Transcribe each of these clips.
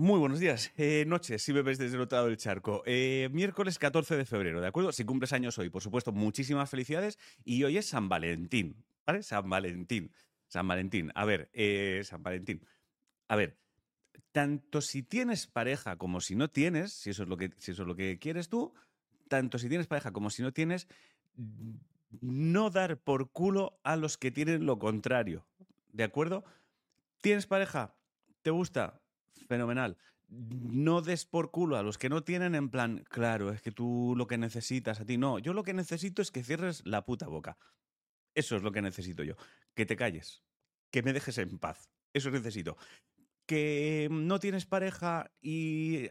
Muy buenos días, eh, noches, si me ves desde el otro lado del charco. Eh, miércoles 14 de febrero, ¿de acuerdo? Si cumples años hoy, por supuesto, muchísimas felicidades. Y hoy es San Valentín, ¿vale? San Valentín. San Valentín. A ver, eh, San Valentín. A ver, tanto si tienes pareja como si no tienes, si eso es lo que, si eso es lo que quieres tú, tanto si tienes pareja como si no tienes, no dar por culo a los que tienen lo contrario. ¿De acuerdo? ¿Tienes pareja? ¿Te gusta? Fenomenal. No des por culo a los que no tienen en plan, claro, es que tú lo que necesitas a ti. No, yo lo que necesito es que cierres la puta boca. Eso es lo que necesito yo. Que te calles. Que me dejes en paz. Eso necesito. Que no tienes pareja y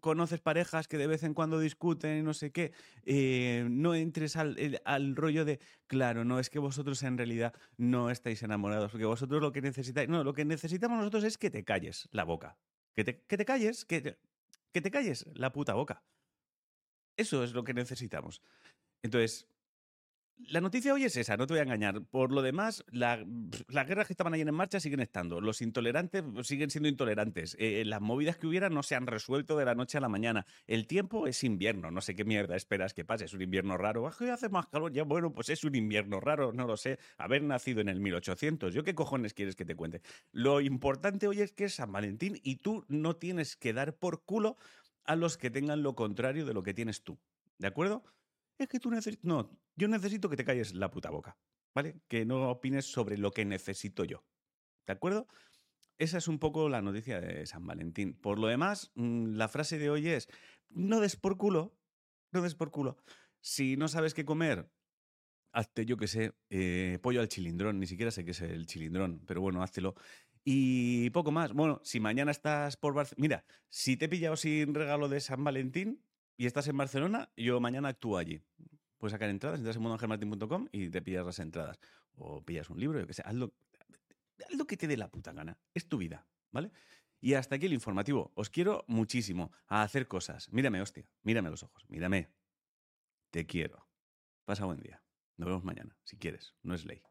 conoces parejas que de vez en cuando discuten y no sé qué, eh, no entres al, al, rollo de, claro, no es que vosotros en realidad no estáis enamorados, porque vosotros lo que necesitáis, no, lo que necesitamos nosotros es que te calles la boca. Que te, que te calles, que que te calles la puta boca. Eso es lo que necesitamos. Entonces, la noticia hoy es esa, no te voy a engañar. Por lo demás, la, las guerras que estaban ayer en marcha siguen estando. Los intolerantes siguen siendo intolerantes. Eh, las movidas que hubiera no se han resuelto de la noche a la mañana. El tiempo es invierno. No sé qué mierda esperas que pase. Es un invierno raro. hace más calor. Ya, bueno, pues es un invierno raro. No lo sé. Haber nacido en el 1800. ¿Yo qué cojones quieres que te cuente? Lo importante hoy es que es San Valentín y tú no tienes que dar por culo a los que tengan lo contrario de lo que tienes tú. ¿De acuerdo? Es que tú necesitas... No, yo necesito que te calles la puta boca, ¿vale? Que no opines sobre lo que necesito yo. ¿De acuerdo? Esa es un poco la noticia de San Valentín. Por lo demás, mm, la frase de hoy es, no des por culo, no des por culo. Si no sabes qué comer, hazte, yo qué sé, eh, pollo al chilindrón. Ni siquiera sé qué es el chilindrón, pero bueno, háztelo. Y poco más. Bueno, si mañana estás por Barcelona... Mira, si te he pillado sin regalo de San Valentín y estás en Barcelona, yo mañana actúo allí. Puedes sacar entradas, entras en mundoangelmartin.com y te pillas las entradas. O pillas un libro, yo qué sé. Haz lo, que te dé la puta gana. Es tu vida, ¿vale? Y hasta aquí el informativo. Os quiero muchísimo a hacer cosas. Mírame, hostia. Mírame los ojos. Mírame. Te quiero. Pasa buen día. Nos vemos mañana, si quieres. No es ley.